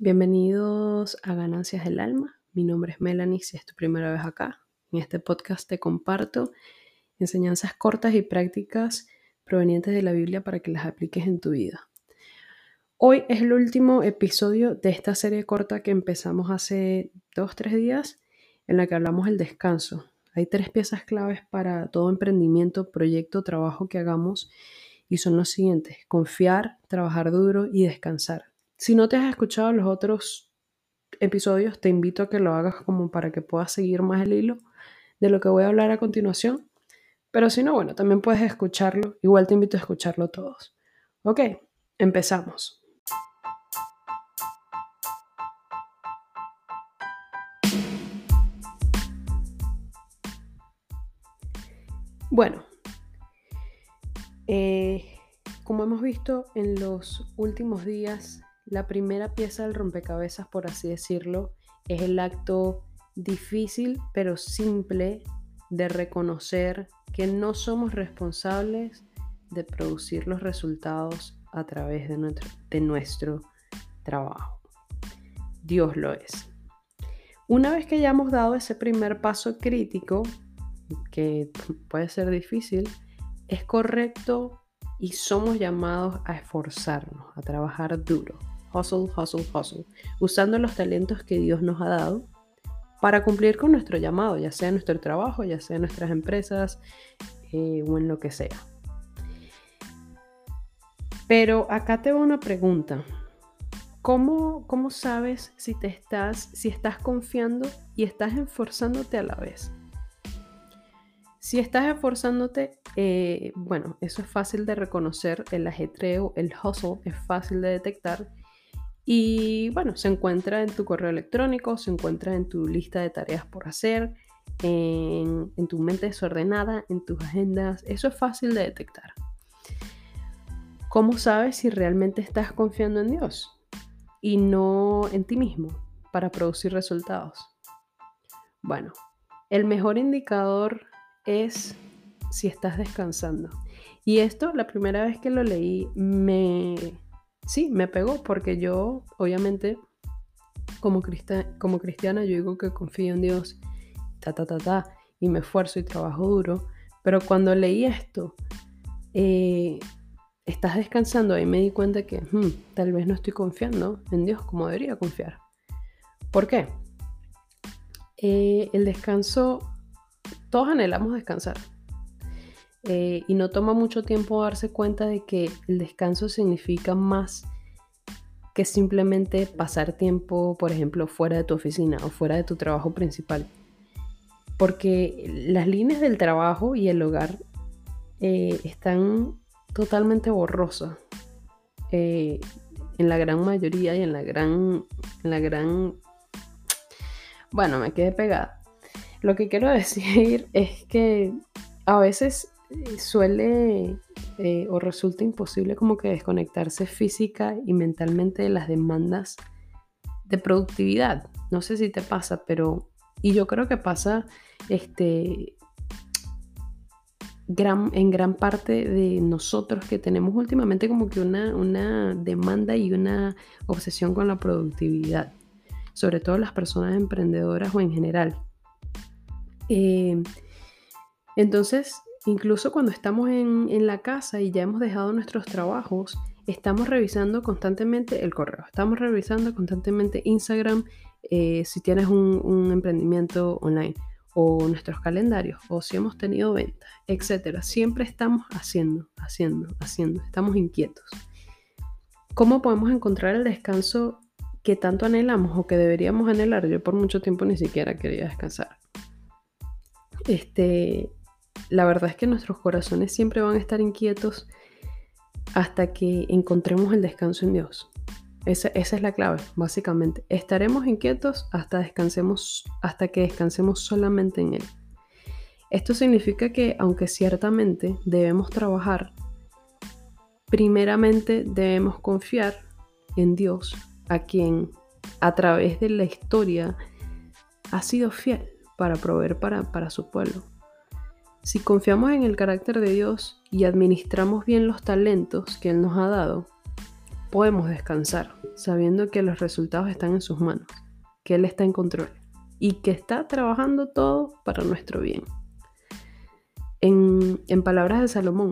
Bienvenidos a Ganancias del Alma. Mi nombre es Melanie, si es tu primera vez acá. En este podcast te comparto enseñanzas cortas y prácticas provenientes de la Biblia para que las apliques en tu vida. Hoy es el último episodio de esta serie corta que empezamos hace dos, tres días en la que hablamos del descanso. Hay tres piezas claves para todo emprendimiento, proyecto, trabajo que hagamos y son los siguientes. Confiar, trabajar duro y descansar. Si no te has escuchado los otros episodios, te invito a que lo hagas como para que puedas seguir más el hilo de lo que voy a hablar a continuación. Pero si no, bueno, también puedes escucharlo. Igual te invito a escucharlo todos. Ok, empezamos. Bueno, eh, como hemos visto en los últimos días, la primera pieza del rompecabezas, por así decirlo, es el acto difícil pero simple de reconocer que no somos responsables de producir los resultados a través de nuestro, de nuestro trabajo. Dios lo es. Una vez que hayamos dado ese primer paso crítico, que puede ser difícil, es correcto y somos llamados a esforzarnos, a trabajar duro hustle, hustle, hustle, usando los talentos que Dios nos ha dado para cumplir con nuestro llamado, ya sea nuestro trabajo, ya sea en nuestras empresas eh, o en lo que sea. Pero acá te va una pregunta. ¿Cómo, ¿Cómo, sabes si te estás, si estás confiando y estás esforzándote a la vez? Si estás esforzándote, eh, bueno, eso es fácil de reconocer, el ajetreo, el hustle es fácil de detectar y bueno, se encuentra en tu correo electrónico, se encuentra en tu lista de tareas por hacer, en, tu mente desordenada, en tus agendas. Eso es fácil de detectar. ¿Cómo sabes si realmente estás confiando en Dios y no en ti mismo para producir resultados? Bueno, el mejor indicador es si estás descansando. Y esto, la primera vez que lo leí, me sí, me pegó porque yo, obviamente, como, como cristiana, yo digo que confío en Dios, ta, ta, ta, ta, y me esfuerzo y trabajo duro. Pero cuando leí esto, eh, estás descansando, ahí me di cuenta que hmm, tal vez no estoy confiando en Dios como debería confiar. ¿Por qué? Eh, el descanso, todos anhelamos descansar. Eh, y no toma mucho tiempo darse cuenta de que el descanso significa más que simplemente pasar tiempo, por ejemplo, fuera de tu oficina o fuera de tu trabajo principal. Porque las líneas del trabajo y el hogar eh, están totalmente borrosas. Eh, en la gran mayoría y en la gran, en la gran... Bueno, me quedé pegada. Lo que quiero decir es que a veces suele eh, o resulta imposible como que desconectarse física y mentalmente de las demandas de productividad. No sé si te pasa, pero... Y yo creo que pasa este, gran, en gran parte de nosotros que tenemos últimamente como que una, una demanda y una obsesión con la productividad. Sobre todo las personas emprendedoras o en general. Eh, entonces, Incluso cuando estamos en, la casa y ya hemos dejado nuestros trabajos, estamos revisando constantemente el correo, estamos revisando constantemente Instagram, eh, si tienes un, emprendimiento online, o nuestros calendarios, o si hemos tenido ventas, etc. Siempre estamos haciendo, haciendo, haciendo, estamos inquietos. ¿Cómo podemos encontrar el descanso que tanto anhelamos o que deberíamos anhelar? Yo por mucho tiempo ni siquiera quería descansar. Este, la verdad es que nuestros corazones siempre van a estar inquietos hasta que encontremos el descanso en Dios. Esa, es la clave, básicamente. Estaremos inquietos hasta, descansemos, hasta que descansemos solamente en Él. Esto significa que, aunque ciertamente debemos trabajar, primeramente debemos confiar en Dios, a quien a través de la historia ha sido fiel para proveer para, para su pueblo. Si confiamos en el carácter de Dios y administramos bien los talentos que Él nos ha dado, podemos descansar sabiendo que los resultados están en sus manos, que Él está en control y que está trabajando todo para nuestro bien. En, palabras de Salomón,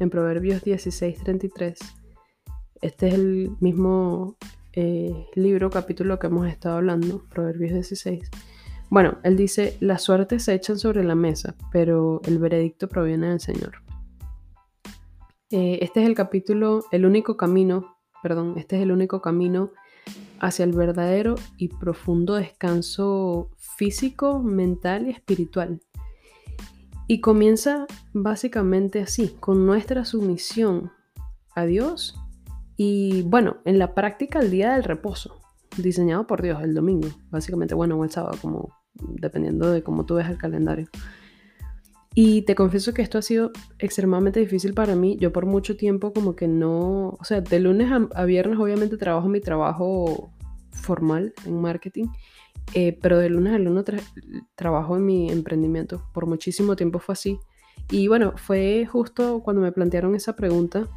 en Proverbios 16:33, este es el mismo eh, libro, capítulo que hemos estado hablando, Proverbios 16. Bueno, él dice, las suertes se echan sobre la mesa, pero el veredicto proviene del Señor. Eh, este es el capítulo, el único camino, perdón, este es el único camino hacia el verdadero y profundo descanso físico, mental y espiritual. Y comienza básicamente así, con nuestra sumisión a Dios y bueno, en la práctica el día del reposo, diseñado por Dios el domingo, básicamente, bueno, o el sábado, como dependiendo de cómo tú ves el calendario. Y te confieso que esto ha sido extremadamente difícil para mí. Yo por mucho tiempo como que no, o sea, de lunes a, viernes obviamente trabajo mi trabajo formal en marketing, eh, pero de lunes a lunes trabajo en mi emprendimiento. Por muchísimo tiempo fue así. Y bueno, fue justo cuando me plantearon esa pregunta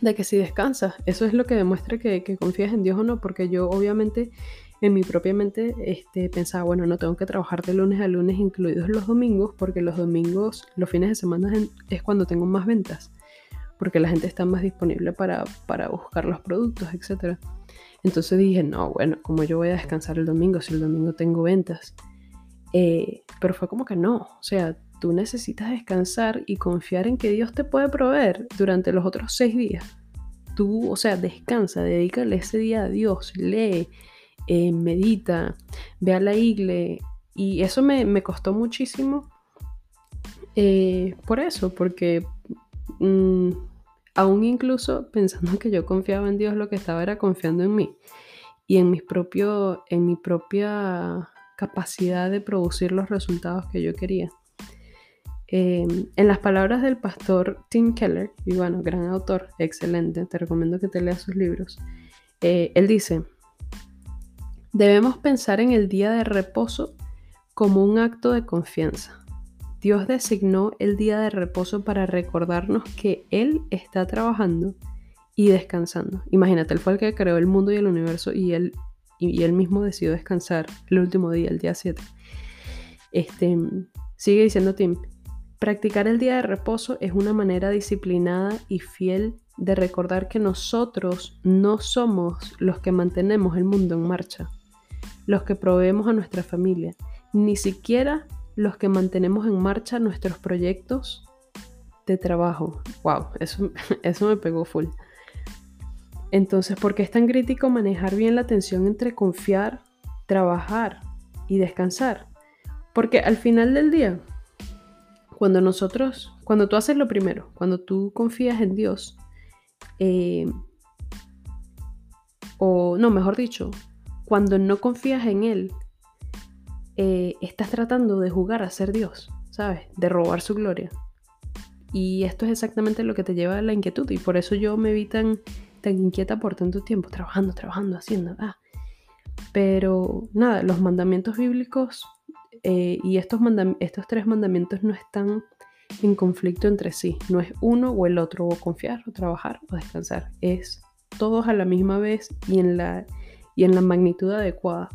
de que si descansas, eso es lo que demuestra que, que confías en Dios o no, porque yo obviamente en mi propia mente este, pensaba, bueno, no tengo que trabajar de lunes a lunes, incluidos los domingos, porque los domingos, los fines de semana es cuando tengo más ventas, porque la gente está más disponible para, buscar los productos, etc. Entonces dije, no, bueno, como yo voy a descansar el domingo si el domingo tengo ventas? Eh, pero fue como que no, o sea, tú necesitas descansar y confiar en que Dios te puede proveer durante los otros seis días. Tú, o sea, descansa, dedícale ese día a Dios, lee, eh, medita, ve a la iglesia. Y eso me, costó muchísimo eh, por eso, porque mm, aún incluso pensando que yo confiaba en Dios, lo que estaba era confiando en mí y en, mis propio, en mi propia capacidad de producir los resultados que yo quería. Em, en las palabras del pastor Tim Keller, y bueno, gran autor, excelente, te recomiendo que te leas sus libros, eh, él dice, Debemos pensar en el día de reposo como un acto de confianza. Dios designó el día de reposo para recordarnos que Él está trabajando y descansando. Imagínate, Él fue el que creó el mundo y el universo y Él, y, él mismo decidió descansar el último día, el día 7. Este, sigue diciendo Tim, practicar el día de reposo es una manera disciplinada y fiel de recordar que nosotros no somos los que mantenemos el mundo en marcha los que proveemos a nuestra familia, ni siquiera los que mantenemos en marcha nuestros proyectos de trabajo. Wow, eso, eso me pegó full. Entonces, ¿por qué es tan crítico manejar bien la tensión entre confiar, trabajar y descansar? Porque al final del día, cuando nosotros, cuando tú haces lo primero, cuando tú confías en Dios, eh, o no, mejor dicho, cuando no confías en Él, eh, estás tratando de jugar a ser Dios, ¿sabes? De robar su gloria. Y esto es exactamente lo que te lleva a la inquietud. Y por eso yo me vi tan, tan inquieta por tanto tiempo, trabajando, trabajando, haciendo. Ah. Pero nada, los mandamientos bíblicos eh, y estos, tres mandamientos no están en conflicto entre sí. No es uno o el otro, o confiar, o trabajar, o descansar. Es todos a la misma vez y en la y en la magnitud adecuada.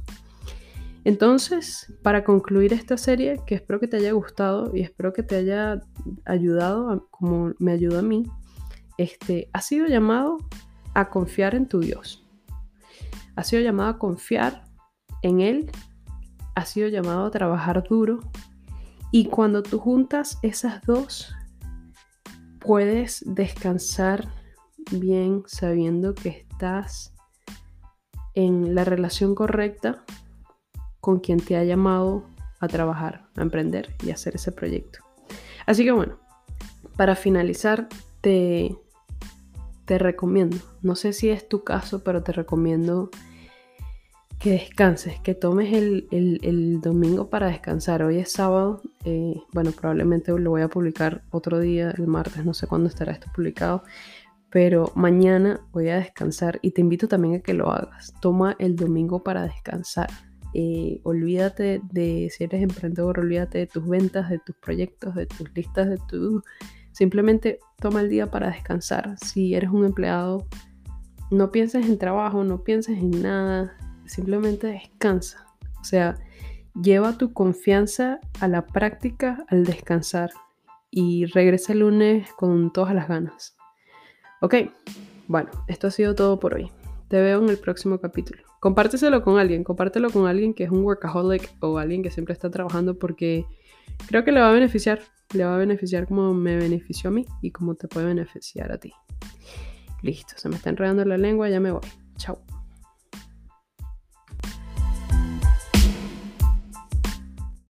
Entonces, para concluir esta serie, que espero que te haya gustado y espero que te haya ayudado, como me ayuda a mí, este, ha sido llamado a confiar en tu Dios. Ha sido llamado a confiar en Él. Ha sido llamado a trabajar duro. Y cuando tú juntas esas dos, puedes descansar bien sabiendo que estás en la relación correcta con quien te ha llamado a trabajar, a emprender y hacer ese proyecto. Así que bueno, para finalizar, te, te recomiendo, no sé si es tu caso, pero te recomiendo que descanses, que tomes el, domingo para descansar. Hoy es sábado, eh, bueno, probablemente lo voy a publicar otro día, el martes, no sé cuándo estará esto publicado, pero mañana voy a descansar y te invito también a que lo hagas. Toma el domingo para descansar. Eh, olvídate de si eres emprendedor, olvídate de tus ventas, de tus proyectos, de tus listas de tu. Simplemente toma el día para descansar. Si eres un empleado, no pienses en trabajo, no pienses en nada, simplemente descansa. O sea, lleva tu confianza a la práctica al descansar y regresa el lunes con todas las ganas. Ok, bueno, esto ha sido todo por hoy. Te veo en el próximo capítulo. Compárteselo con alguien, compártelo con alguien que es un workaholic o alguien que siempre está trabajando porque creo que le va a beneficiar. Le va a beneficiar como me benefició a mí y como te puede beneficiar a ti. Listo, se me está enredando la lengua, ya me voy. Chao.